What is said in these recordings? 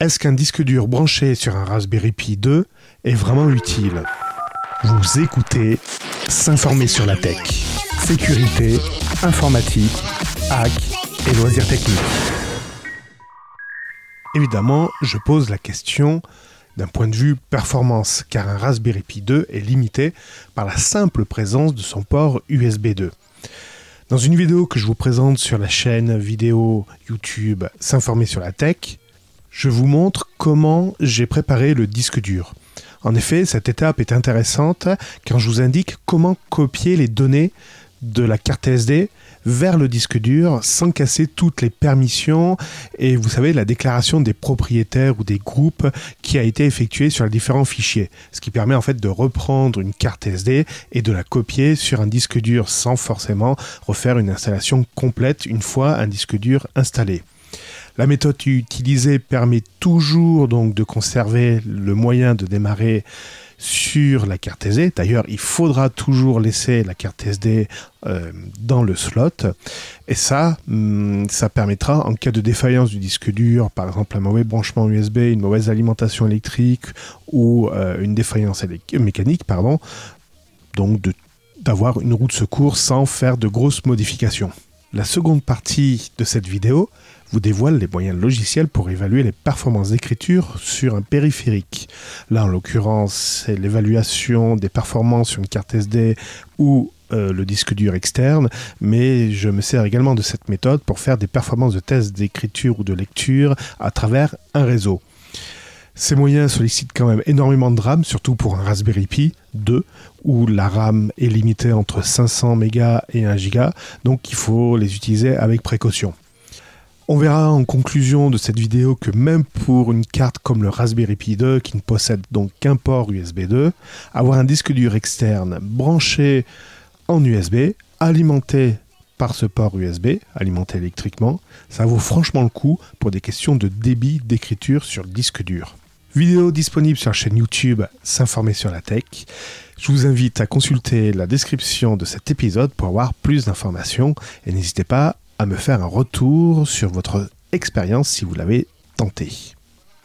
Est-ce qu'un disque dur branché sur un Raspberry Pi 2 est vraiment utile? Vous écoutez S'informer sur la tech. Sécurité, informatique, hack et loisirs techniques. Évidemment, je pose la question d'un point de vue performance, car un Raspberry Pi 2 est limité par la simple présence de son port USB 2. Dans une vidéo que je vous présente sur la chaîne vidéo YouTube S'informer sur la tech, je vous montre comment j'ai préparé le disque dur. En effet, cette étape est intéressante quand je vous indique comment copier les données de la carte SD vers le disque dur sans casser toutes les permissions et vous savez la déclaration des propriétaires ou des groupes qui a été effectuée sur les différents fichiers. Ce qui permet en fait de reprendre une carte SD et de la copier sur un disque dur sans forcément refaire une installation complète une fois un disque dur installé. La méthode utilisée permet toujours donc de conserver le moyen de démarrer sur la carte SD. D'ailleurs, il faudra toujours laisser la carte SD euh, dans le slot. Et ça, hum, ça permettra, en cas de défaillance du disque dur, par exemple un mauvais branchement USB, une mauvaise alimentation électrique ou euh, une défaillance mécanique, d'avoir une roue de secours sans faire de grosses modifications. La seconde partie de cette vidéo vous dévoile les moyens logiciels pour évaluer les performances d'écriture sur un périphérique. Là, en l'occurrence, c'est l'évaluation des performances sur une carte SD ou euh, le disque dur externe, mais je me sers également de cette méthode pour faire des performances de test d'écriture ou de lecture à travers un réseau. Ces moyens sollicitent quand même énormément de RAM, surtout pour un Raspberry Pi 2, où la RAM est limitée entre 500 MB et 1 Go, donc il faut les utiliser avec précaution. On verra en conclusion de cette vidéo que même pour une carte comme le Raspberry Pi 2 qui ne possède donc qu'un port USB 2, avoir un disque dur externe branché en USB, alimenté par ce port USB, alimenté électriquement, ça vaut franchement le coup pour des questions de débit d'écriture sur le disque dur. Vidéo disponible sur la chaîne YouTube S'informer sur la tech. Je vous invite à consulter la description de cet épisode pour avoir plus d'informations et n'hésitez pas à me faire un retour sur votre expérience si vous l'avez tenté.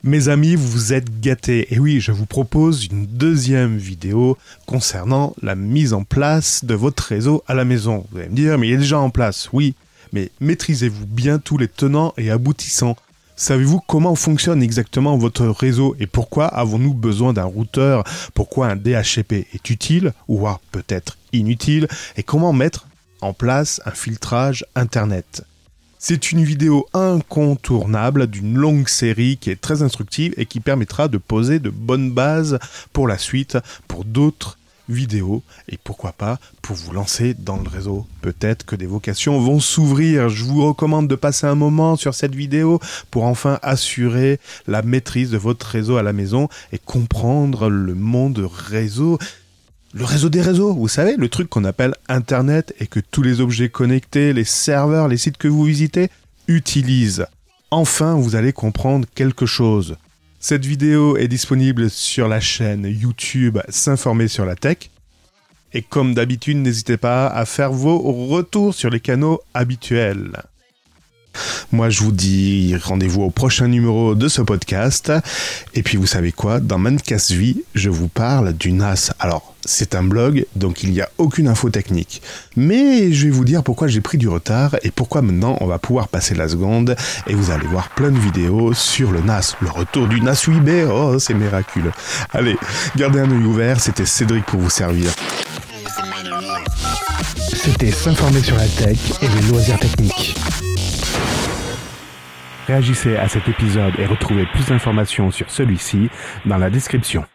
Mes amis, vous vous êtes gâtés. Et oui, je vous propose une deuxième vidéo concernant la mise en place de votre réseau à la maison. Vous allez me dire, mais il est déjà en place. Oui, mais maîtrisez-vous bien tous les tenants et aboutissants. Savez-vous comment fonctionne exactement votre réseau et pourquoi avons-nous besoin d'un routeur? Pourquoi un DHCP est utile ou peut-être inutile? Et comment mettre en place un filtrage Internet? C'est une vidéo incontournable d'une longue série qui est très instructive et qui permettra de poser de bonnes bases pour la suite, pour d'autres vidéos et pourquoi pas pour vous lancer dans le réseau. Peut-être que des vocations vont s'ouvrir. Je vous recommande de passer un moment sur cette vidéo pour enfin assurer la maîtrise de votre réseau à la maison et comprendre le monde réseau le réseau des réseaux, vous savez, le truc qu'on appelle Internet et que tous les objets connectés, les serveurs, les sites que vous visitez utilisent. Enfin, vous allez comprendre quelque chose. Cette vidéo est disponible sur la chaîne YouTube S'informer sur la tech. Et comme d'habitude, n'hésitez pas à faire vos retours sur les canaux habituels. Moi, je vous dis rendez-vous au prochain numéro de ce podcast. Et puis, vous savez quoi? Dans Mancast Vie, je vous parle du NAS. Alors, c'est un blog, donc il n'y a aucune info technique. Mais je vais vous dire pourquoi j'ai pris du retard et pourquoi maintenant on va pouvoir passer la seconde et vous allez voir plein de vidéos sur le NAS. Le retour du NAS 8B, oh, c'est miraculeux. Allez, gardez un œil ouvert, c'était Cédric pour vous servir. C'était s'informer sur la tech et les loisirs techniques. Réagissez à cet épisode et retrouvez plus d'informations sur celui-ci dans la description.